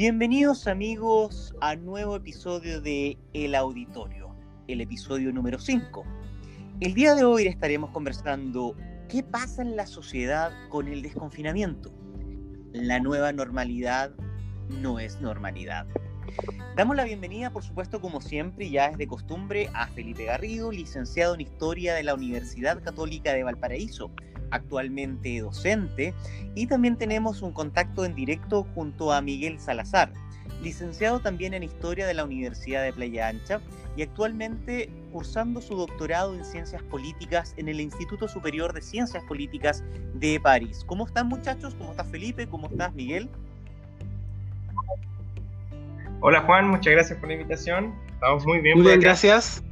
Bienvenidos amigos a nuevo episodio de El Auditorio, el episodio número 5. El día de hoy estaremos conversando qué pasa en la sociedad con el desconfinamiento. La nueva normalidad no es normalidad. Damos la bienvenida, por supuesto, como siempre, ya es de costumbre, a Felipe Garrido, licenciado en Historia de la Universidad Católica de Valparaíso, actualmente docente, y también tenemos un contacto en directo junto a Miguel Salazar, licenciado también en Historia de la Universidad de Playa Ancha y actualmente cursando su doctorado en Ciencias Políticas en el Instituto Superior de Ciencias Políticas de París. ¿Cómo están muchachos? ¿Cómo estás Felipe? ¿Cómo estás Miguel? Hola Juan, muchas gracias por la invitación. Estamos muy bien. Muy bien, gracias.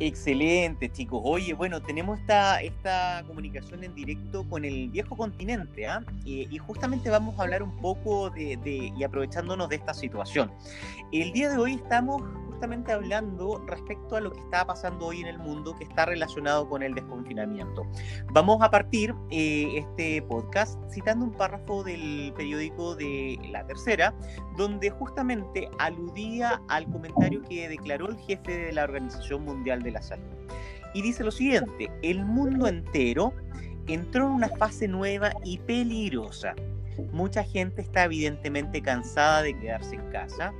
Excelente, chicos. Oye, bueno, tenemos esta, esta comunicación en directo con el viejo continente, ¿ah? y justamente vamos a hablar un poco de, de, y aprovechándonos de esta situación. El día de hoy estamos justamente hablando respecto a lo que está pasando hoy en el mundo que está relacionado con el desconfinamiento. Vamos a partir eh, este podcast citando un párrafo del periódico de La Tercera, donde justamente aludía al comentario que declaró el jefe de la Organización Mundial de la Salud. Y dice lo siguiente, el mundo entero entró en una fase nueva y peligrosa. Mucha gente está evidentemente cansada de quedarse en casa,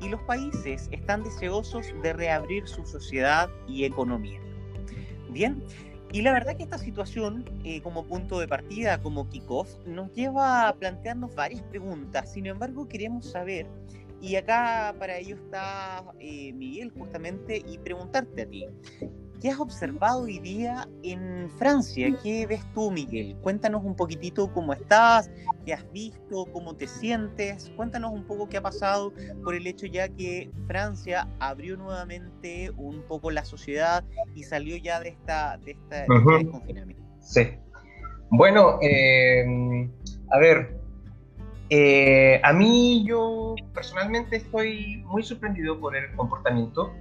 y los países están deseosos de reabrir su sociedad y economía. Bien, y la verdad que esta situación, eh, como punto de partida, como kickoff, nos lleva a plantearnos varias preguntas. Sin embargo, queremos saber, y acá para ello está eh, Miguel justamente, y preguntarte a ti, ¿Qué has observado hoy día en Francia? ¿Qué ves tú, Miguel? Cuéntanos un poquitito cómo estás, qué has visto, cómo te sientes. Cuéntanos un poco qué ha pasado por el hecho ya que Francia abrió nuevamente un poco la sociedad y salió ya de esta, de esta, este confinamiento. Sí. Bueno, eh, a ver, eh, a mí yo personalmente estoy muy sorprendido por el comportamiento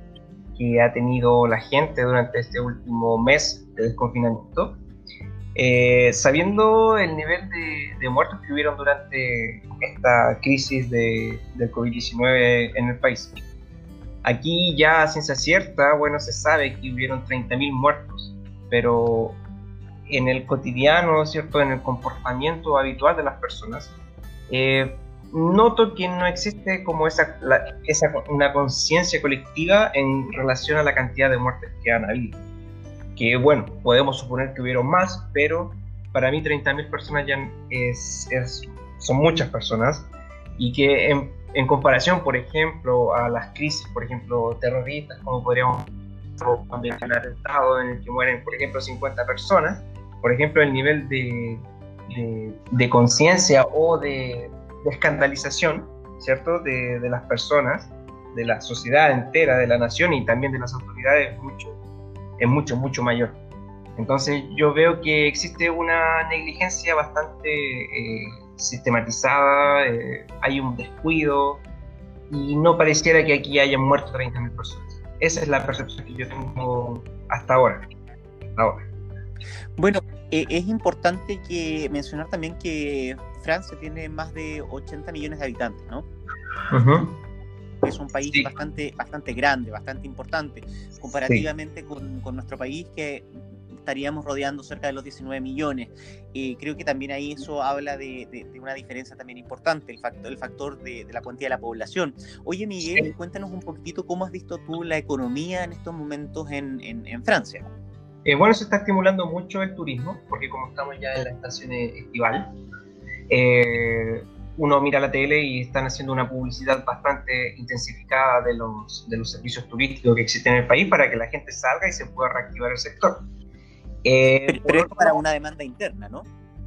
que ha tenido la gente durante este último mes de desconfinamiento, eh, sabiendo el nivel de, muertos que hubieron durante esta crisis de, del COVID-19 en el país. Aquí ya a ciencia cierta, bueno, se sabe que hubieron 30.000 muertos, pero en el cotidiano, ¿cierto? En el comportamiento habitual de las personas, eh, noto que no existe como esa, una conciencia colectiva en relación a la cantidad de muertes que han habido. Que bueno, podemos suponer que hubieron más, pero para mí 30.000 personas ya es, son muchas personas y que en, comparación, por ejemplo, a las crisis, por ejemplo, terroristas, como podríamos también un atentado en el que mueren, por ejemplo, 50 personas, por ejemplo, el nivel de, de, conciencia o de escandalización, ¿cierto?, de, las personas, de la sociedad entera, de la nación y también de las autoridades es mucho, mucho, mucho mayor. Entonces yo veo que existe una negligencia bastante eh, sistematizada, eh, hay un descuido y no pareciera que aquí hayan muerto 30.000 personas. Esa es la percepción que yo tengo hasta ahora. ahora. Bueno, eh, es importante que mencionar también que Francia tiene más de 80 millones de habitantes, ¿no? Es un país bastante, bastante grande, bastante importante, comparativamente con, con, nuestro país que estaríamos rodeando cerca de los 19 millones. Eh, creo que también ahí eso habla de, de, una diferencia también importante, el factor, el factor de, de la cuantía de la población. Oye, Miguel, cuéntanos un poquitito cómo has visto tú la economía en estos momentos en, en, en Francia. Eh, bueno, se está estimulando mucho el turismo, porque como estamos ya en la estación estival, eh, uno mira la tele y están haciendo una publicidad bastante intensificada de los, de los servicios turísticos que existen en el país para que la gente salga y se pueda reactivar el sector. Eh, pero, para una demanda interna, ¿no?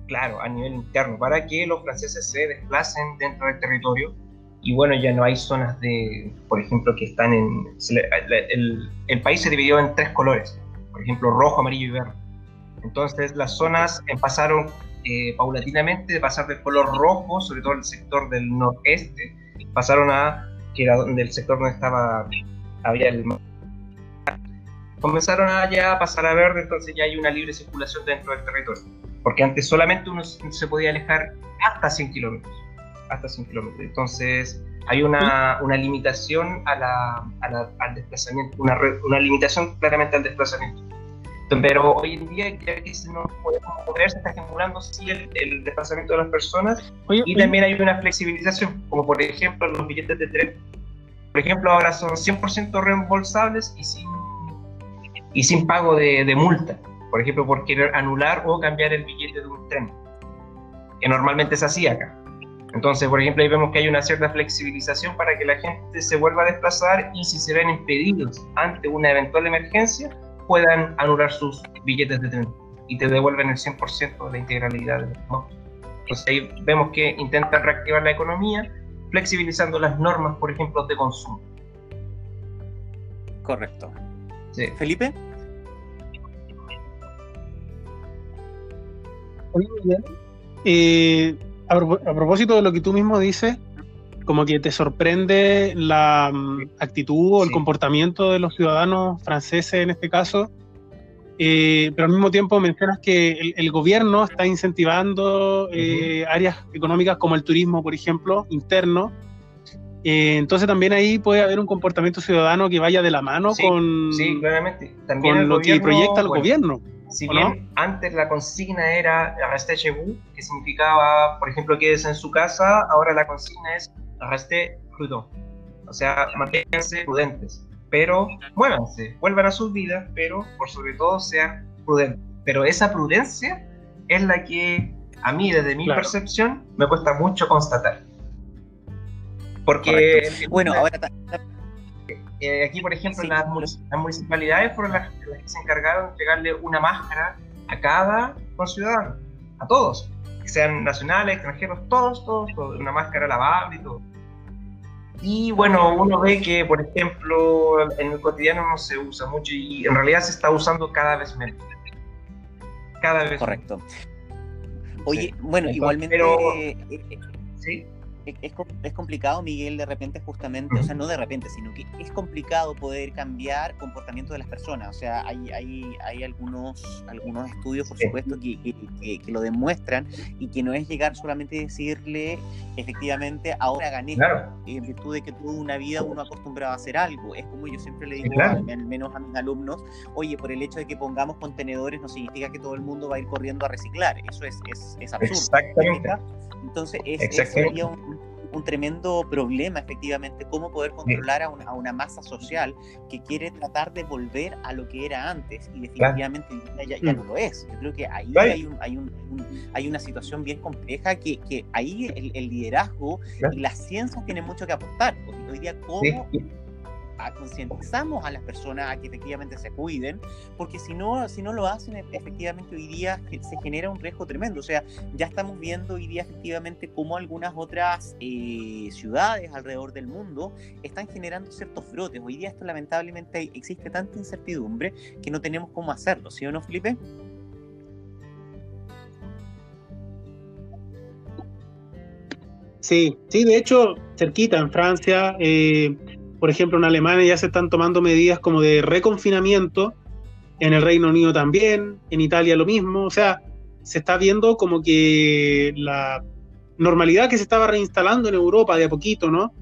Claro, a nivel interno, para que los franceses se desplacen dentro del territorio y bueno, ya no hay zonas de, por ejemplo, que están en... El, el país se dividió en tres colores por ejemplo, rojo, amarillo y verde. Entonces las zonas pasaron eh, paulatinamente de pasar del color rojo, sobre todo el sector del noreste, pasaron a, que era donde el sector donde estaba, había el comenzaron a ya pasar a verde, entonces ya hay una libre circulación dentro del territorio. Porque antes solamente uno se podía alejar hasta 100 kilómetros. hasta 100 kilómetros. Entonces, hay una, una limitación a la, al desplazamiento, una, una, limitación claramente al desplazamiento. Pero hoy en día, ya que no podemos mover, se está estimulando sí el, el, desplazamiento de las personas y también hay una flexibilización, como por ejemplo los billetes de tren. Por ejemplo, ahora son 100% reembolsables y sin, y sin pago de, de multa. Por ejemplo, por querer anular o cambiar el billete de un tren, que normalmente se hacía acá. Entonces, por ejemplo, ahí vemos que hay una cierta flexibilización para que la gente se vuelva a desplazar y si se ven impedidos ante una eventual emergencia, puedan anular sus billetes de tren y te devuelven el 100% de la integralidad del Entonces ahí vemos que intentan reactivar la economía flexibilizando las normas, por ejemplo, de consumo. Correcto. Felipe. Eh, a, propósito de lo que tú mismo dices, como que te sorprende la mm, actitud o el comportamiento de los ciudadanos franceses en este caso, eh, pero al mismo tiempo mencionas que el, gobierno está incentivando eh, áreas económicas como el turismo, por ejemplo, interno. Eh, entonces también ahí puede haber un comportamiento ciudadano que vaya de la mano con, con lo que proyecta el gobierno. Si bien antes la consigna era reste chez vous, que significaba, por ejemplo, quédese en su casa, ahora la consigna es reste prudent. O sea, manténganse prudentes, pero muévanse, vuelvan a sus vidas, pero por sobre todo sean prudentes. Pero esa prudencia es la que a mí, desde mi percepción, me cuesta mucho constatar. Porque. Bueno, ahora eh, aquí, por ejemplo, las, municipalidades fueron las, que se encargaron de entregarle una máscara a cada ciudadano, a todos, que sean nacionales, extranjeros, todos, todos, todos, una máscara lavable y todo. Y bueno, uno ve que, por ejemplo, en el cotidiano no se usa mucho y en realidad se está usando cada vez menos. Cada vez Correcto. Oye, bueno, igualmente. Eh, eh, ¿sí? Es, es, complicado, Miguel, de repente justamente, o sea, no de repente, sino que es complicado poder cambiar comportamiento de las personas. O sea, hay, hay, hay algunos, algunos estudios, por supuesto, que, que, que, lo demuestran y que no es llegar solamente a decirle, efectivamente, ahora gané, en virtud de que tuvo una vida uno acostumbrado a hacer algo. Es como yo siempre le digo, al menos a mis alumnos, oye, por el hecho de que pongamos contenedores no significa que todo el mundo va a ir corriendo a reciclar. Eso es, es, es absurdo. Exactamente. Entonces, es, sería un, tremendo problema, efectivamente, cómo poder controlar a, una, masa social que quiere tratar de volver a lo que era antes y definitivamente ya, ya, no lo es. Yo creo que ahí hay, un, hay, un, hay, una situación bien compleja que, que ahí el, liderazgo y las ciencias tienen mucho que aportar. Porque hoy día, ¿cómo concientizamos a las personas a que efectivamente se cuiden, porque si no, si no lo hacen, e, efectivamente hoy día se genera un riesgo tremendo. O sea, ya estamos viendo hoy día efectivamente cómo algunas otras eh, ciudades alrededor del mundo están generando ciertos brotes. Hoy día esto lamentablemente existe tanta incertidumbre que no tenemos cómo hacerlo, ¿sí o no, Felipe? Sí, sí, de hecho, cerquita en Francia, eh, por ejemplo, en Alemania ya se están tomando medidas como de reconfinamiento, en el Reino Unido también, en Italia lo mismo, o sea, se está viendo como que la normalidad que se estaba reinstalando en Europa de a poquito, ¿no?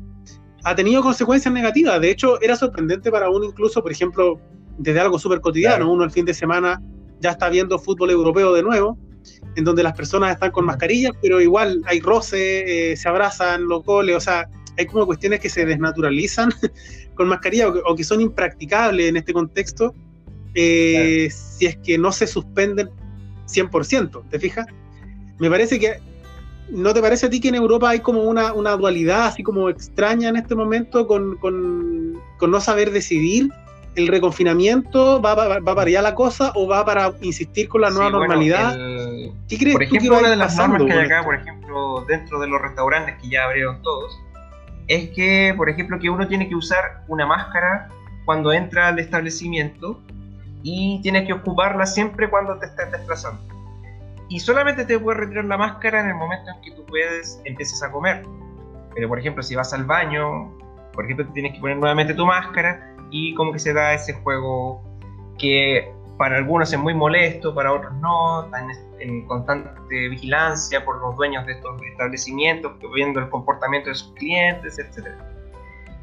Ha tenido consecuencias negativas. De hecho, era sorprendente para uno incluso, por ejemplo, desde algo súper cotidiano, uno el fin de semana ya está viendo fútbol europeo de nuevo, en donde las personas están con mascarillas, pero igual hay roce, eh, se abrazan los goles, o sea, hay como cuestiones que se desnaturalizan con mascarilla o que, son impracticables en este contexto eh, si es que no se suspenden 100%, ¿te fijas? Me parece que, ¿no te parece a ti que en Europa hay como una, dualidad así como extraña en este momento con, no saber decidir? ¿El reconfinamiento va, va, para allá la cosa o va para insistir con la nueva normalidad? ¿Qué crees por ejemplo, una de las normas que hay acá, por ejemplo, dentro de los restaurantes que ya abrieron todos, es que, por ejemplo, que uno tiene que usar una máscara cuando entra al establecimiento y tienes que ocuparla siempre cuando te estés desplazando. Y solamente te puedes retirar la máscara en el momento en que tú puedes, empieces a comer. Pero, por ejemplo, si vas al baño, por ejemplo, te tienes que poner nuevamente tu máscara y como que se da ese juego que para algunos es muy molesto, para otros no, están en constante vigilancia por los dueños de estos establecimientos, viendo el comportamiento de sus clientes, etc.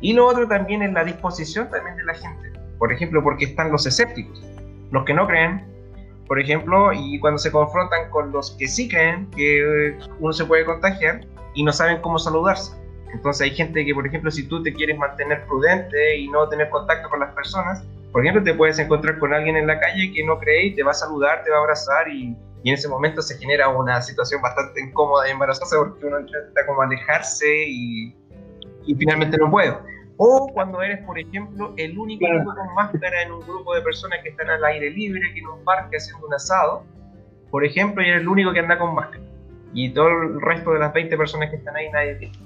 Y lo otro también es la disposición también de la gente. Por ejemplo, porque están los escépticos, los que no creen, por ejemplo, y cuando se confrontan con los que sí creen que uno se puede contagiar y no saben cómo saludarse. Entonces hay gente que, por ejemplo, si tú te quieres mantener prudente y no tener contacto con las personas, por ejemplo, te puedes encontrar con alguien en la calle que no cree y te va a saludar, te va a abrazar y, y en ese momento se genera una situación bastante incómoda y embarazosa porque uno intenta como alejarse y, y finalmente no puede. O cuando eres, por ejemplo, el único con máscara en un grupo de personas que están al aire libre, que en un parque haciendo un asado, por ejemplo, y eres el único que anda con máscara. Y todo el resto de las 20 personas que están ahí nadie tiene.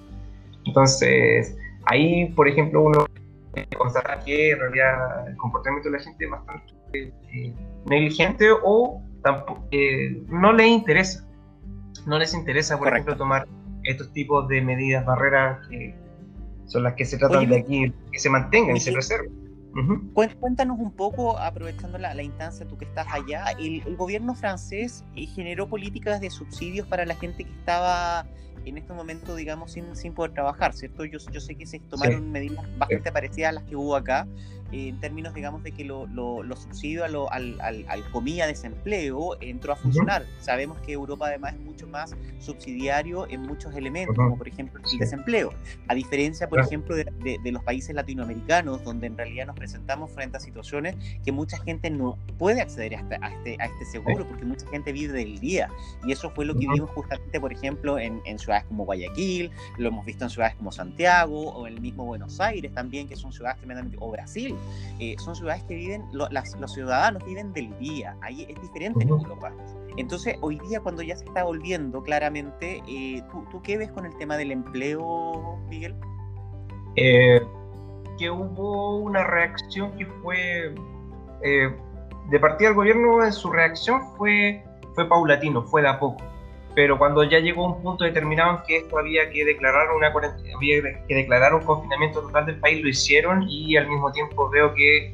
Entonces, ahí, por ejemplo, uno constata que en realidad el comportamiento de la gente es bastante eh, negligente o tampoco, eh, no les interesa. No les interesa, por ejemplo, tomar estos tipos de medidas, barreras que son las que se tratan de aquí, que se mantengan y se preserven. Cuéntanos un poco, aprovechando la, instancia, tú que estás allá, el, el gobierno francés eh, generó políticas de subsidios para la gente que estaba en este momento, digamos, sin, sin poder trabajar, ¿cierto? Yo, yo sé que se tomaron medidas bastante parecidas a las que hubo acá, eh, en términos, digamos, de que los lo, lo subsidios al, al, al, comía desempleo entró a funcionar. Sabemos que Europa además es mucho más subsidiario en muchos elementos, como por ejemplo el desempleo. A diferencia, por ejemplo, de, de, los países latinoamericanos, donde en realidad nos presentamos frente a situaciones que mucha gente no puede acceder a este, a este, a este seguro, porque mucha gente vive del día. Y eso fue lo que vimos justamente, por ejemplo, en, en ciudades como Guayaquil, lo hemos visto en ciudades como Santiago, o el mismo Buenos Aires también, que son ciudades tremendamente, o Brasil, eh, son ciudades que viven, las, los ciudadanos viven del día, ahí es diferente en Europa. Entonces, hoy día cuando ya se está volviendo claramente, eh, ¿tú, ¿tú, qué ves con el tema del empleo, Miguel? Eh, que hubo una reacción que fue, de partida del gobierno, en su reacción fue, fue paulatino, fue de a poco pero cuando ya llegó un punto determinado en que esto había que declarar una había que declarar un confinamiento total del país, lo hicieron y al mismo tiempo veo que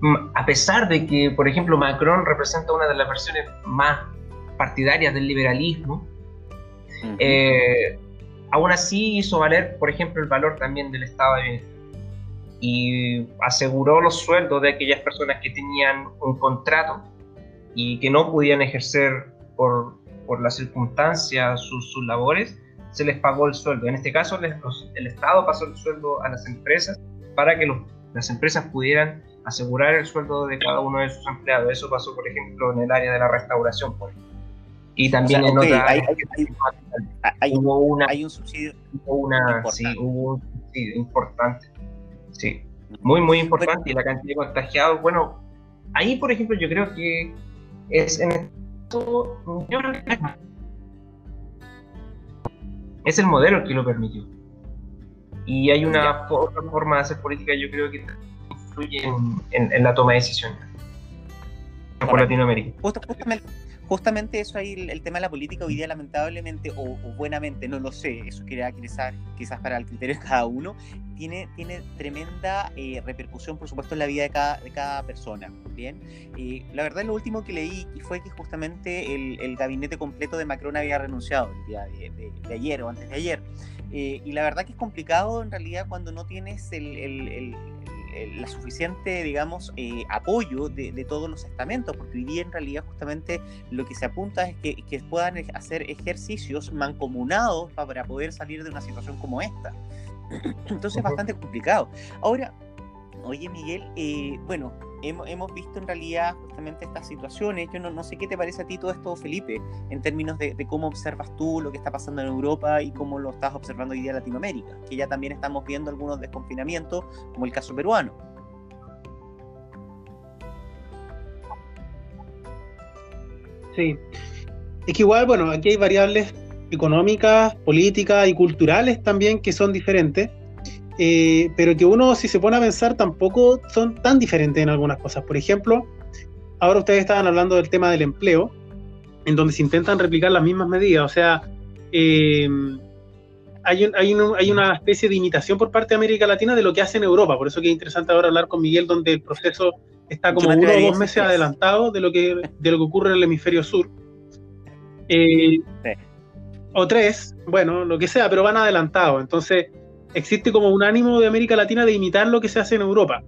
mm, a pesar de que, por ejemplo, Macron representa una de las versiones más partidarias del liberalismo, eh, aún así hizo valer, por ejemplo, el valor también del Estado de Bienestar y aseguró los sueldos de aquellas personas que tenían un contrato y que no podían ejercer por por las circunstancias, sus, sus, labores, se les pagó el sueldo. En este caso, el Estado pasó el sueldo a las empresas para que las empresas pudieran asegurar el sueldo de cada uno de sus empleados. Eso pasó, por ejemplo, en el área de la restauración, por Y también en otra hay, hay, hubo una, hay un subsidio una, importante. Sí, hubo un subsidio importante. Sí, muy, muy importante. y la cantidad de contagiados, bueno, ahí, por ejemplo, yo creo que es en yo creo que es el modelo que lo permitió. Y hay una forma de hacer política, yo creo que influye en, la toma de decisiones por Latinoamérica. Justamente eso ahí, el, tema de la política hoy día lamentablemente, o, buenamente, no lo sé, eso quería quizás, quizás para el criterio de cada uno, tiene, tiene tremenda eh, repercusión, por supuesto, en la vida de cada, de cada persona. Bien, eh, la verdad, lo último que leí fue que justamente el, el, gabinete completo de Macron había renunciado el día de, de, ayer o antes de ayer. Eh, y la verdad que es complicado en realidad cuando no tienes el, el la suficiente, digamos, eh, apoyo de, de, todos los estamentos, porque hoy día en realidad justamente lo que se apunta es que, que puedan hacer ejercicios mancomunados para poder salir de una situación como esta. Entonces es bastante complicado. Ahora, oye Miguel, eh, bueno, hemos, hemos, visto en realidad justamente estas situaciones. Yo no, no, sé qué te parece a ti todo esto, Felipe, en términos de, de, cómo observas tú lo que está pasando en Europa y cómo lo estás observando hoy día en Latinoamérica, que ya también estamos viendo algunos desconfinamientos, como el caso peruano. Sí, es que igual, bueno, aquí hay variables económicas, políticas y culturales también que son diferentes eh, pero que uno, si se pone a pensar, tampoco son tan diferentes en algunas cosas. Por ejemplo, ahora ustedes estaban hablando del tema del empleo, en donde se intentan replicar las mismas medidas. O sea, eh, hay, hay, hay, una especie de imitación por parte de América Latina de lo que hace en Europa. Por eso que es interesante ahora hablar con Miguel, donde el proceso Está como uno o dos meses adelantado de lo que de lo que ocurre en el hemisferio sur. Eh, o tres, bueno, lo que sea, pero van adelantados. Entonces, existe como un ánimo de América Latina de imitar lo que se hace en Europa.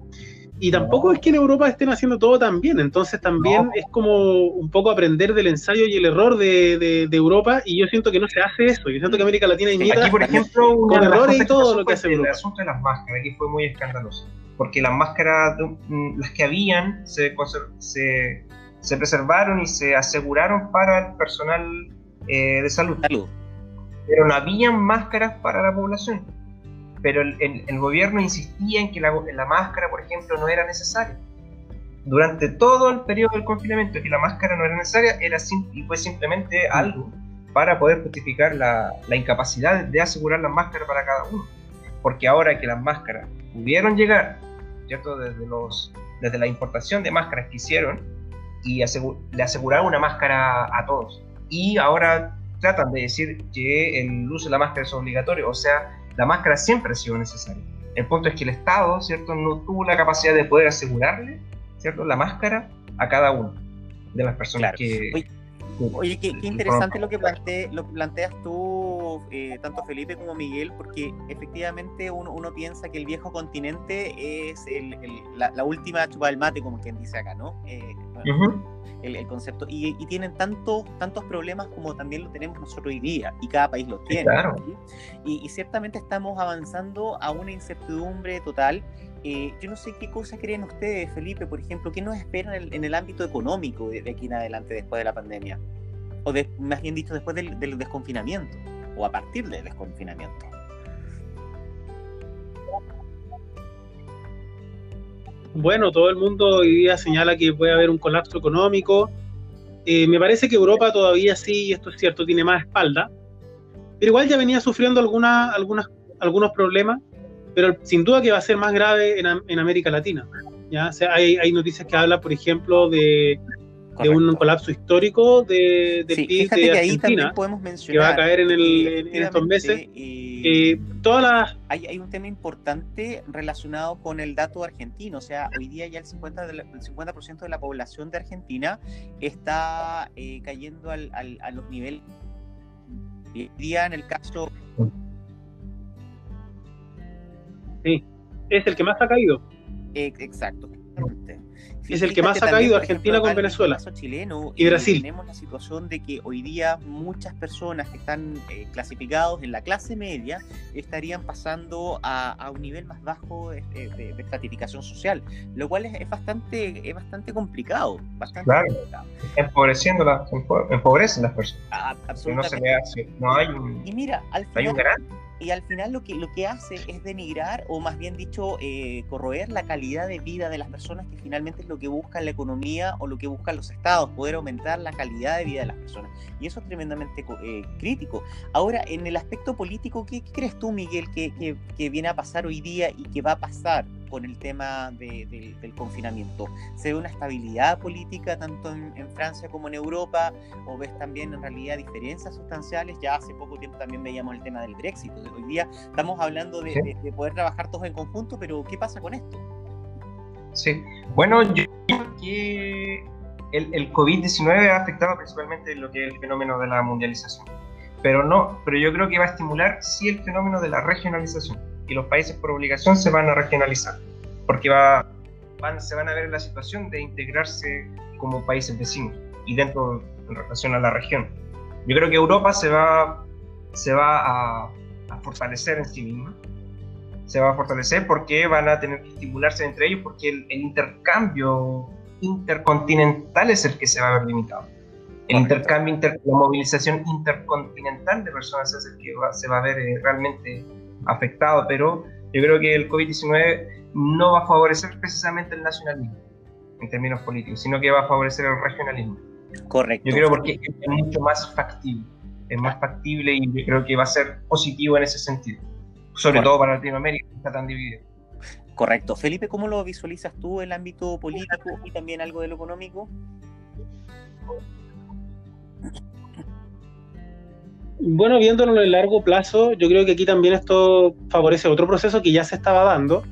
Y tampoco es que en Europa estén haciendo todo tan bien, entonces también es como un poco aprender del ensayo y el error de, Europa, y yo siento que no se hace eso, yo siento que América Latina imita aquí, por ejemplo, con errores y todo lo que hace Europa. El asunto de las máscaras, aquí fue muy escandaloso, porque las máscaras, mm, las que habían, se, se, se preservaron y se aseguraron para el personal eh, de salud. salud. Pero no habían máscaras para la población pero el, el, gobierno insistía en que la, la, máscara, por ejemplo, no era necesaria. Durante todo el periodo del confinamiento, que la máscara no era necesaria, era y fue simplemente algo para poder justificar la, la incapacidad de asegurar la máscara para cada uno. Porque ahora que las máscaras pudieron llegar, ¿cierto? Desde, los, desde la importación de máscaras que hicieron, y le aseguraron una máscara a todos. Y ahora tratan de decir que el uso de la máscara es obligatorio, o sea, la máscara siempre ha sido necesaria. El punto es que el Estado, ¿cierto?, no tuvo la capacidad de poder asegurarle, ¿cierto?, la máscara a cada uno de las personas que... Oye, qué, interesante lo que, lo planteas tú, eh, tanto Felipe como Miguel, porque efectivamente uno, uno piensa que el viejo continente es el, la, última chupa del mate, como quien dice acá, ¿no? Eh, el, concepto. Y, tienen tantos, tantos problemas como también lo tenemos nosotros hoy día, y cada país lo tiene. Y, ciertamente estamos avanzando a una incertidumbre total. Eh, yo no sé qué cosa creen ustedes, Felipe, por ejemplo, ¿qué nos espera en el, ámbito económico de, aquí en adelante después de la pandemia? O más bien dicho, después del, del desconfinamiento, o a partir del desconfinamiento. bueno, todo el mundo hoy día señala que puede haber un colapso económico. Eh, me parece que Europa todavía sí, esto es cierto, tiene más espalda, pero igual ya venía sufriendo alguna, algunas, algunos problemas, pero sin duda que va a ser más grave en, en América Latina. ¿ya? hay, hay noticias que hablan, por ejemplo, de de un colapso histórico de, del PIB de Argentina, que, podemos mencionar, que va a caer en, el, en estos meses. Eh, todas las... hay, un tema importante relacionado con el dato argentino, o sea, hoy día ya el 50%, de la, el 50 de la población de Argentina está eh, cayendo al, al, a los niveles... Hoy día en el caso... Sí, es el que más ha caído. exacto es el que más ha caído Argentina con Venezuela chileno, y Brasil. Tenemos la situación de que hoy día muchas personas que están eh, clasificados en la clase media estarían pasando a, un nivel más bajo de, estratificación social, lo cual es, bastante es bastante complicado, bastante claro. Empobreciendo las, empobrecen las personas. absolutamente. No, hay un, y mira, al final, y al final lo que, lo que hace es denigrar, o más bien dicho, eh, corroer la calidad de vida de las personas, que finalmente es lo que busca la economía o lo que buscan los estados, poder aumentar la calidad de vida de las personas. Y eso es tremendamente eh, crítico. Ahora, en el aspecto político, ¿qué, crees tú, Miguel, que, que viene a pasar hoy día y que va a pasar? con el tema del confinamiento? ¿Se ve una estabilidad política tanto en, Francia como en Europa? ¿O ves también en realidad diferencias sustanciales? Ya hace poco tiempo también veíamos el tema del Brexit. Hoy día estamos hablando de, poder trabajar todos en conjunto, pero ¿qué pasa con esto? Sí, bueno, yo creo que el, el COVID-19 ha afectado principalmente lo que es el fenómeno de la mundialización. Pero no, pero yo creo que va a estimular sí el fenómeno de la regionalización y los países por obligación se van a regionalizar, porque va, van, se van a ver en la situación de integrarse como países vecinos y dentro en relación a la región. Yo creo que Europa se va, se va a, fortalecer en sí misma, se va a fortalecer porque van a tener que estimularse entre ellos, porque el, intercambio intercontinental es el que se va a ver limitado. El intercambio, inter, la movilización intercontinental de personas es el que se va a ver eh, realmente afectado, pero yo creo que el COVID-19 no va a favorecer precisamente el nacionalismo en términos políticos, sino que va a favorecer el regionalismo. Correcto. Yo creo porque es mucho más factible, es más factible y yo creo que va a ser positivo en ese sentido, sobre todo para Latinoamérica, que está tan dividido. Correcto. Felipe, ¿cómo lo visualizas tú el ámbito político y también algo de lo económico? Bueno, viéndolo en el largo plazo, yo creo que aquí también esto favorece otro proceso que ya se estaba dando,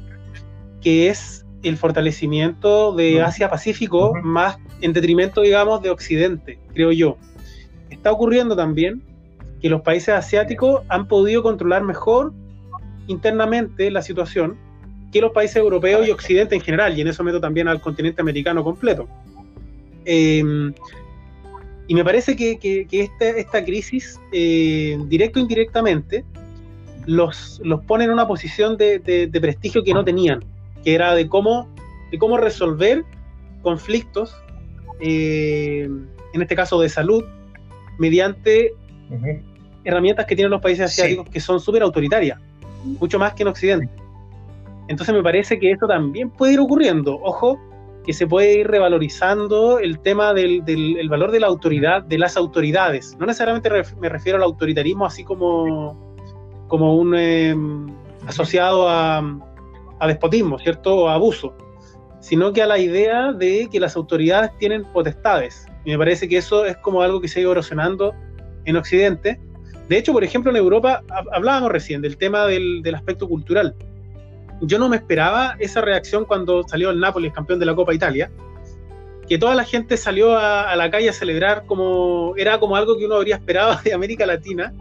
que es el fortalecimiento de Asia-Pacífico más en detrimento, digamos, de Occidente, creo yo. Está ocurriendo también que los países asiáticos han podido controlar mejor internamente la situación que los países europeos y Occidente en general, y en eso meto también al continente americano completo. Em, y me parece que, esta, crisis, eh, directo o indirectamente, los, los pone en una posición de, prestigio que no tenían, que era de cómo, de cómo resolver conflictos, eh, en este caso de salud, mediante herramientas que tienen los países asiáticos que son súper autoritarias, mucho más que en Occidente. Entonces me parece que esto también puede ir ocurriendo. Ojo, que se puede ir revalorizando el tema del, valor de la autoridad, de las autoridades. No necesariamente me refiero al autoritarismo así como, como un em, asociado a, a, despotismo, ¿cierto? O a abuso, sino que a la idea de que las autoridades tienen potestades. Y me parece que eso es como algo que se ha ido erosionando en Occidente. De hecho, por ejemplo, en Europa hablábamos recién del tema del, aspecto cultural yo no me esperaba esa reacción cuando salió el Nápoles campeón de la Copa Italia, que toda la gente salió a, la calle a celebrar como era como algo que uno habría esperado de América Latina.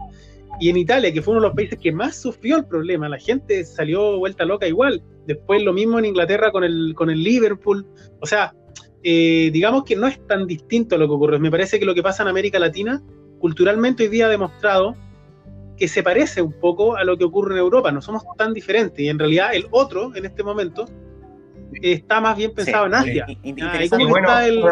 Y en Italia, que fue uno de los países que más sufrió el problema, la gente salió vuelta loca igual. Después lo mismo en Inglaterra con el, con el Liverpool. O sea, eh, digamos que no es tan distinto lo que ocurre. Me parece que lo que pasa en América Latina, culturalmente hoy día ha demostrado que se parece un poco a lo que ocurre en Europa. No somos tan diferentes y en realidad el otro en este momento está más bien pensado en Asia. Ahí como está el,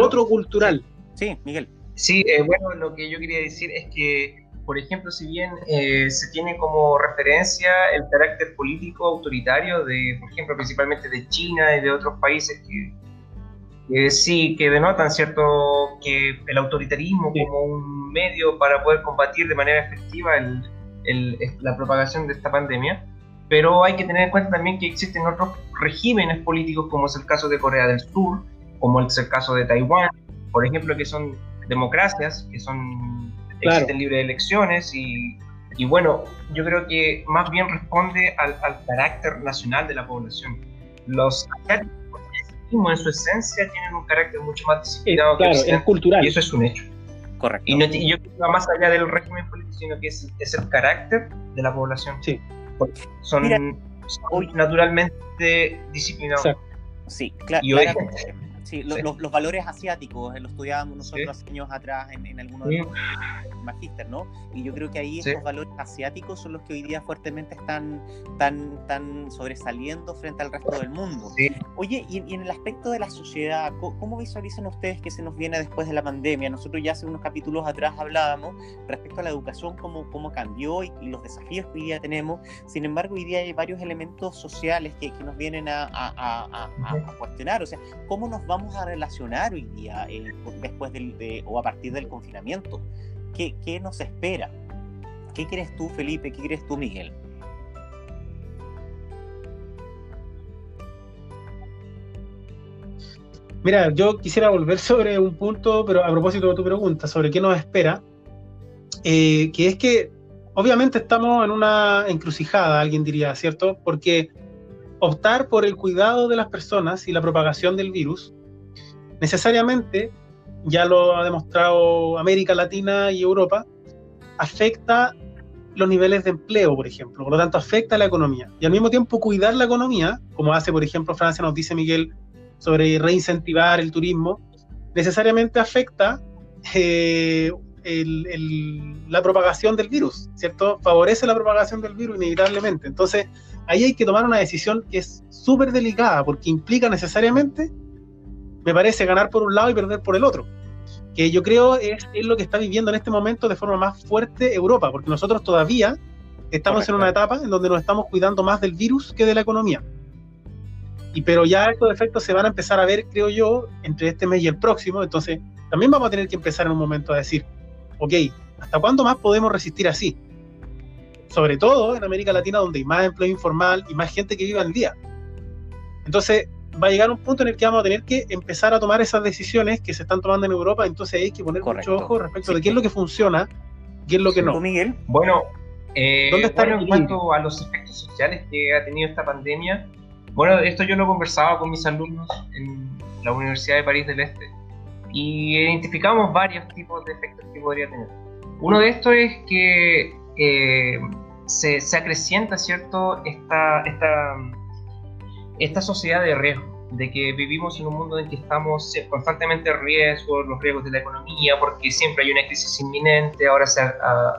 otro cultural. Sí, Miguel. Sí, eh, bueno, lo que yo quería decir es que, por ejemplo, si bien eh, se tiene como referencia el carácter político autoritario de, por ejemplo, principalmente de China y de otros países que sí, que denotan cierto que el autoritarismo como un medio para poder combatir de manera efectiva el, la propagación de esta pandemia, pero hay que tener en cuenta también que existen otros regímenes políticos, como es el caso de Corea del Sur, como es el caso de Taiwán, por ejemplo, que son democracias, que son existen libres elecciones y, y, bueno, yo creo que más bien responde al, al carácter nacional de la población. Los asiáticos en su esencia tienen un carácter mucho más disciplinado claro, es cultural. Y eso es un hecho. Correcto. Y, no, yo creo que va más allá del régimen político, sino que es, el carácter de la población. Sí. son, hoy, naturalmente disciplinados. Sí, claro. Sí, Los, valores asiáticos, eh, lo estudiábamos nosotros hace años atrás en, en algunos de los magíster, ¿no? Y yo creo que ahí esos valores asiáticos son los que hoy día fuertemente están tan, tan sobresaliendo frente al resto del mundo. Oye, y, en el aspecto de la sociedad, ¿cómo, visualizan ustedes que se nos viene después de la pandemia? Nosotros ya hace unos capítulos atrás hablábamos respecto a la educación, cómo, cómo cambió y, los desafíos que hoy día tenemos. Sin embargo, hoy día hay varios elementos sociales que, que nos vienen a, a, a, cuestionar. O sea, ¿cómo nos vamos vamos a relacionar hoy día eh, después del, de, o a partir del confinamiento? ¿Qué, ¿Qué nos espera? ¿Qué crees tú, Felipe? ¿Qué crees tú, Miguel? Mira, yo quisiera volver sobre un punto, pero a propósito de tu pregunta, sobre qué nos espera, eh, que es que obviamente estamos en una encrucijada, alguien diría, ¿cierto? Porque optar por el cuidado de las personas y la propagación del virus necesariamente, ya lo ha demostrado América Latina y Europa, afecta los niveles de empleo, por ejemplo, por lo tanto afecta a la economía. Y al mismo tiempo cuidar la economía, como hace, por ejemplo, Francia, nos dice Miguel, sobre reincentivar el turismo, necesariamente afecta eh, la propagación del virus, ¿cierto? Favorece la propagación del virus inevitablemente. Entonces, ahí hay que tomar una decisión que es súper delicada, porque implica necesariamente me parece ganar por un lado y perder por el otro. Que yo creo es, es lo que está viviendo en este momento de forma más fuerte Europa, porque nosotros todavía estamos en una etapa en donde nos estamos cuidando más del virus que de la economía. Y pero ya estos efectos se van a empezar a ver, creo yo, entre este mes y el próximo. Entonces, también vamos a tener que empezar en un momento a decir, ok, ¿hasta cuándo más podemos resistir así? Sobre todo en América Latina, donde hay más empleo informal y más gente que vive al día. Entonces, va a llegar un punto en el que vamos a tener que empezar a tomar esas decisiones que se están tomando en Europa, entonces hay que poner mucho ojo respecto de qué es lo que funciona, qué es lo que no. Miguel? Bueno, eh, ¿Dónde está en cuanto a los efectos sociales que ha tenido esta pandemia, Bueno, esto yo lo conversaba con mis alumnos en la Universidad de París del Este y identificamos varios tipos de efectos que podría tener. Uno de estos es que eh, se, se, acrecienta, ¿cierto?, esta, esta, esta sociedad de riesgo de que vivimos en un mundo en que estamos constantemente en riesgo, los riesgos de la economía, porque siempre hay una crisis inminente, ahora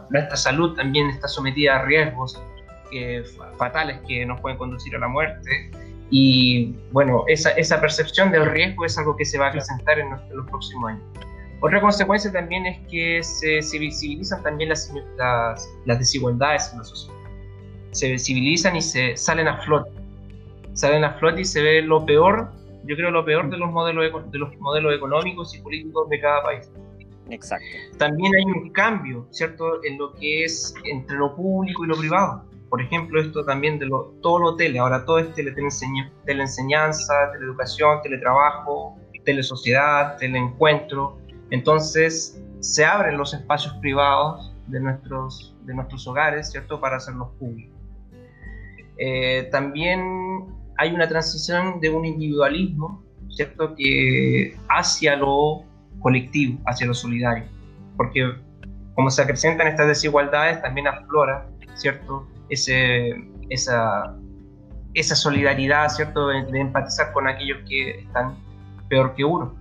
nuestra salud también está sometida a riesgos fatales que nos pueden conducir a la muerte. Y bueno, esa, esa percepción del riesgo es algo que se va a presentar en, los próximos años. Otra consecuencia también es que se, se visibilizan también las, las, las desigualdades en la sociedad. Se visibilizan y se salen a flote salen a flote y se ve lo peor, yo creo lo peor de los modelos, de los modelos económicos y políticos de cada país. Exacto. También hay un cambio, ¿cierto?, en lo que es entre lo público y lo privado. Por ejemplo, esto también de lo, todo lo tele, ahora todo es tele, teleenseñanza, teleeducación, teletrabajo, telesociedad, teleencuentro. Entonces, se abren los espacios privados de nuestros, de nuestros hogares, ¿cierto?, para hacerlos públicos. Eh, también hay una transición de un individualismo, ¿cierto?, que hacia lo colectivo, hacia lo solidario, porque como se acrecentan estas desigualdades, también aflora, ¿cierto?, Ese, esa, esa solidaridad, ¿cierto?, de, empatizar con aquellos que están peor que uno.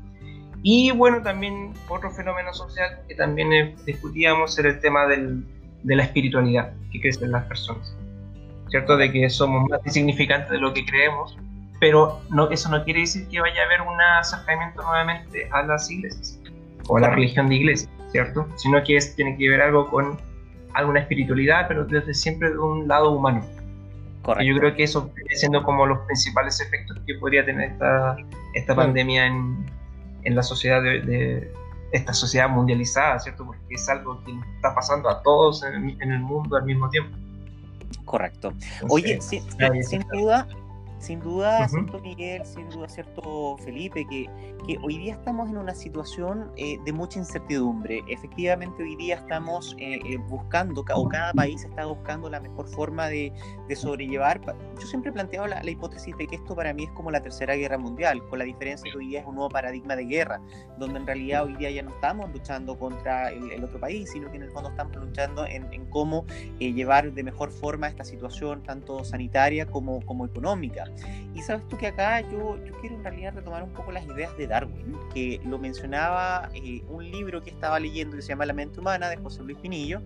Y bueno, también otro fenómeno social que también discutíamos era el tema del, de la espiritualidad que crecen las personas. ¿Cierto? De que somos más insignificantes de lo que creemos, pero no, eso no quiere decir que vaya a haber un acercamiento nuevamente a las iglesias o a la religión de iglesia, ¿cierto? Sino que es, tiene que ver algo con alguna espiritualidad, pero desde siempre de un lado humano. Y yo creo que eso viene siendo como los principales efectos que podría tener esta, esta pandemia en, en la sociedad de, esta sociedad mundializada, ¿cierto? Porque es algo que está pasando a todos en, en el mundo al mismo tiempo. Correcto. Oye, sin, duda, sin duda, cierto Miguel, sin duda, cierto Felipe, que, que hoy día estamos en una situación eh, de mucha incertidumbre. Efectivamente, hoy día estamos eh, eh, buscando, o cada país está buscando la mejor forma de, de sobrellevar. Yo siempre he planteado la, hipótesis de que esto para mí es como la Tercera Guerra Mundial, con la diferencia que hoy día es un nuevo paradigma de guerra, donde en realidad hoy día ya no estamos luchando contra el, otro país, sino que en el fondo estamos luchando en, en cómo llevar de mejor forma esta situación, tanto sanitaria como, como económica. Y sabes tú que acá yo, yo quiero en realidad retomar un poco las ideas de Darwin, que lo mencionaba eh, un libro que estaba leyendo que se llama La mente humana de José Luis Pinillo,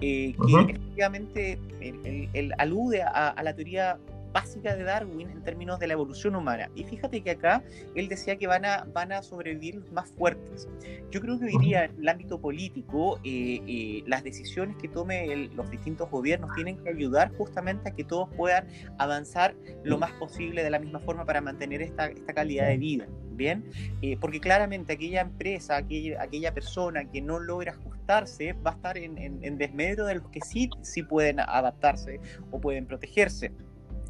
eh, que efectivamente él, alude a, la teoría básica de Darwin en términos de la evolución humana. Y fíjate que acá él decía que van a, van a sobrevivir los más fuertes. Yo creo que hoy día en el ámbito político, eh, eh, las decisiones que tomen los distintos gobiernos tienen que ayudar justamente a que todos puedan avanzar lo más posible de la misma forma para mantener esta, esta calidad de vida. Bien, eh, porque claramente aquella empresa, aquella, aquella persona que no logra ajustarse va a estar en, en, en desmedro de los que sí, sí pueden adaptarse o pueden protegerse.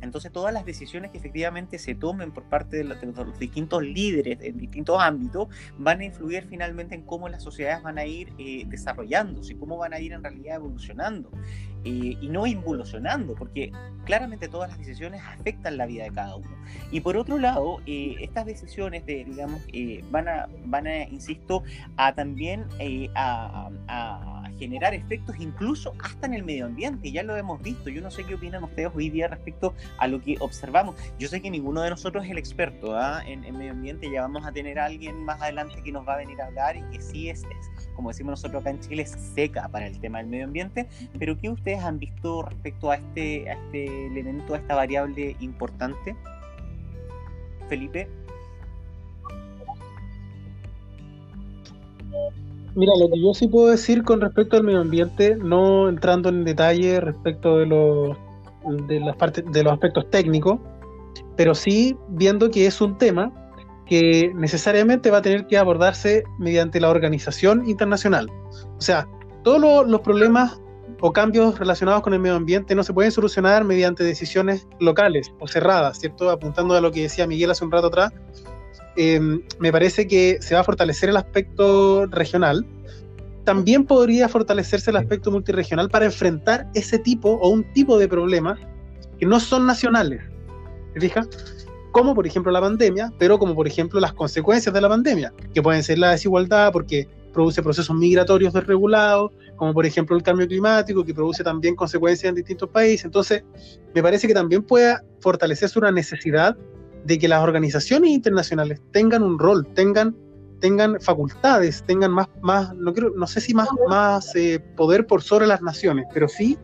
Entonces todas las decisiones que efectivamente se tomen por parte de los, distintos líderes en distintos ámbitos van a influir finalmente en cómo las sociedades van a ir eh, desarrollándose, cómo van a ir en realidad evolucionando eh, y no involucionando, porque claramente todas las decisiones afectan la vida de cada uno. Y por otro lado, eh, estas decisiones de, digamos, van, a, van a, insisto, a también a generar efectos incluso hasta en el medio ambiente. Ya lo hemos visto. Yo no sé qué opinan ustedes hoy día respecto a lo que observamos. Yo sé que ninguno de nosotros es el experto ¿ah? en, medio ambiente. Ya vamos a tener alguien más adelante que nos va a venir a hablar y que sí es, como decimos nosotros acá en Chile, es seca para el tema del medio ambiente. Pero ¿qué ustedes han visto respecto a este, a este elemento, a esta variable importante? Felipe. Mira, lo que yo sí puedo decir con respecto al medio ambiente, no entrando en detalle respecto de los, de las partes, de los aspectos técnicos, pero sí viendo que es un tema que necesariamente va a tener que abordarse mediante la organización internacional. O sea, todos los problemas o cambios relacionados con el medio ambiente no se pueden solucionar mediante decisiones locales o cerradas, ¿cierto? Apuntando a lo que decía Miguel hace un rato atrás, Em, me parece que se va a fortalecer el aspecto regional. También podría fortalecerse el aspecto multiregional para enfrentar ese tipo o un tipo de problemas que no son nacionales. ¿Te fijas? como por ejemplo la pandemia, pero como por ejemplo las consecuencias de la pandemia, que pueden ser la desigualdad porque produce procesos migratorios desregulados, como por ejemplo el cambio climático, que produce también consecuencias en distintos países. Entonces, me parece que también puede fortalecerse una necesidad de que las organizaciones internacionales tengan un rol, tengan, tengan facultades, tengan más, más no, quiero, no sé si más, más eh, poder por sobre las naciones, pero sí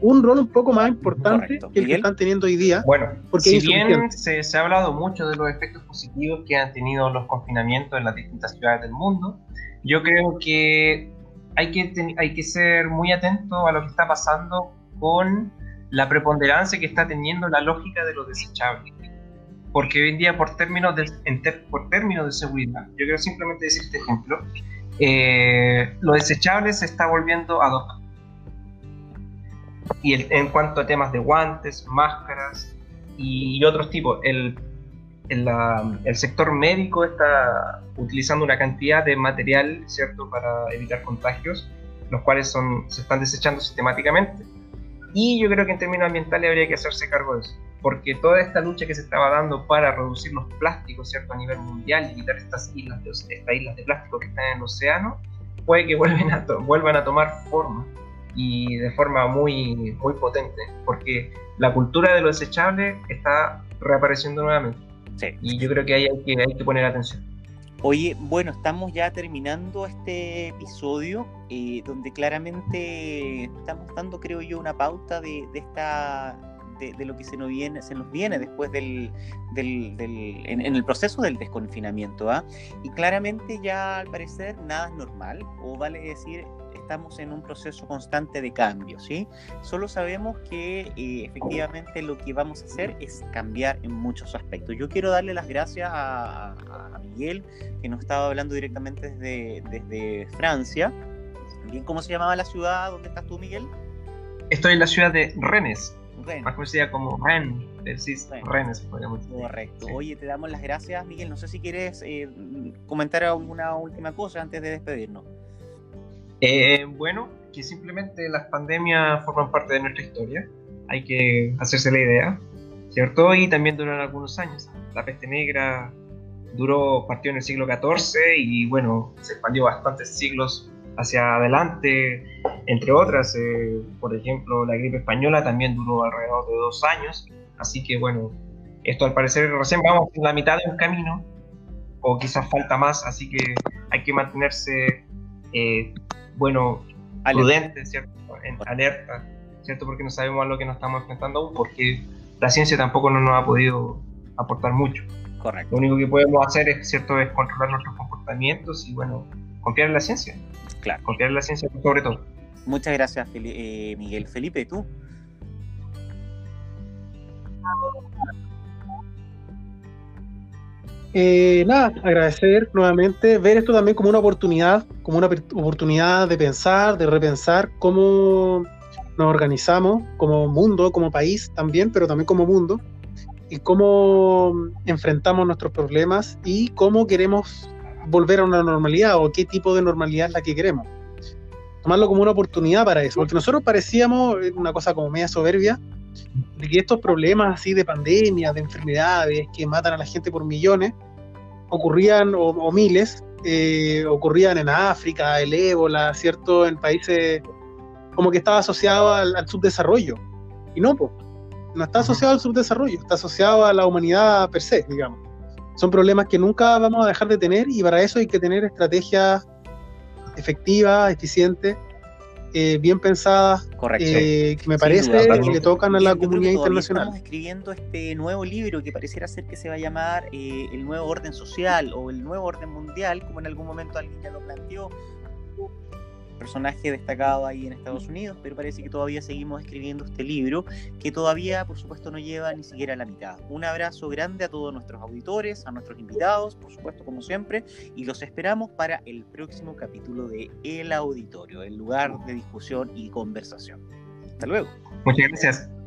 un rol un poco más importante que el que están teniendo hoy día. Bueno, porque si bien se, se, ha hablado mucho de los efectos positivos que han tenido los confinamientos en las distintas ciudades del mundo, yo creo que hay que, hay que ser muy atento a lo que está pasando con la preponderancia que está teniendo la lógica de lo desechable. Porque hoy en día, por términos de, por términos de seguridad, yo quiero simplemente decir este ejemplo, eh, lo desechable se está volviendo a Y en cuanto a temas de guantes, máscaras y, y otros tipos, el el sector médico está utilizando una cantidad de material, ¿cierto?, para evitar contagios, los cuales son, se están desechando sistemáticamente. Y yo creo que en términos ambientales habría que hacerse cargo de eso, porque toda esta lucha que se estaba dando para reducir los plásticos, ¿cierto?, a nivel mundial y evitar estas islas de, estas islas de plástico que están en el océano, puede que vuelvan a, vuelvan a tomar forma y de forma muy, muy potente, porque la cultura de lo desechable está reapareciendo nuevamente. Y yo creo que ahí hay que, hay que poner atención. Oye, bueno, estamos ya terminando este episodio eh, donde claramente estamos dando, creo yo, una pauta de, de esta de, lo que se nos viene, se nos viene después del, en, el proceso del desconfinamiento. ¿ah? Y claramente ya al parecer nada es normal, o vale decir, estamos en un proceso constante de cambio, ¿sí? Solo sabemos que eh, efectivamente lo que vamos a hacer es cambiar en muchos aspectos. Yo quiero darle las gracias a, Miguel, que nos estaba hablando directamente desde, desde Francia. Bien, ¿cómo se llamaba la ciudad? ¿Dónde estás tú, Miguel? Estoy en la ciudad de Rennes. Más conocida como Rennes, Rennes, podríamos decir. Correcto. Oye, te damos las gracias, Miguel. No sé si quieres eh, comentar alguna última cosa antes de despedirnos. Eh, bueno, que simplemente las pandemias forman parte de nuestra historia, hay que hacerse la idea, ¿cierto? Y también duran algunos años. La peste negra duró, partió en el siglo XIV y bueno, se expandió bastantes siglos hacia adelante, entre otras, eh, por ejemplo, la gripe española también duró alrededor de dos años, así que bueno, esto al parecer recién vamos en la mitad de un camino, o quizás falta más, así que hay que mantenerse eh, bueno, prudente, ¿cierto? En alerta, ¿cierto? Porque no sabemos a lo que nos estamos enfrentando aún, porque la ciencia tampoco nos ha podido aportar mucho. Correcto. Lo único que podemos hacer es, ¿cierto? es controlar nuestros comportamientos y, bueno, confiar en la ciencia. Claro. Confiar en la ciencia sobre todo. Muchas gracias, eh, Miguel. Felipe, ¿tú? Eh, nada, agradecer nuevamente, ver esto también como una oportunidad, como una oportunidad de pensar, de repensar cómo nos organizamos como mundo, como país también, pero también como mundo, y cómo enfrentamos nuestros problemas y cómo queremos volver a una normalidad o qué tipo de normalidad es la que queremos. Tomarlo como una oportunidad para eso, porque nosotros parecíamos una cosa como media soberbia, de que estos problemas así de pandemia, de enfermedades que matan a la gente por millones, ocurrían, o, miles, eh, ocurrían en África, el ébola, ¿cierto? En países como que estaba asociado al, subdesarrollo. Y no, pues, no está asociado al subdesarrollo, está asociado a la humanidad per se, digamos. Son problemas que nunca vamos a dejar de tener y para eso hay que tener estrategias efectivas, eficientes, eh, bien pensadas, eh, que me parece que le tocan a la comunidad internacional. Estamos escribiendo este nuevo libro que pareciera ser que se va a llamar eh, El Nuevo Orden Social o El Nuevo Orden Mundial, como en algún momento alguien ya lo planteó personaje destacado ahí en Estados Unidos, pero parece que todavía seguimos escribiendo este libro, que todavía, por supuesto, no lleva ni siquiera la mitad. Un abrazo grande a todos nuestros auditores, a nuestros invitados, por supuesto, como siempre, y los esperamos para el próximo capítulo de El Auditorio, el lugar de discusión y conversación. Hasta luego. Muchas gracias.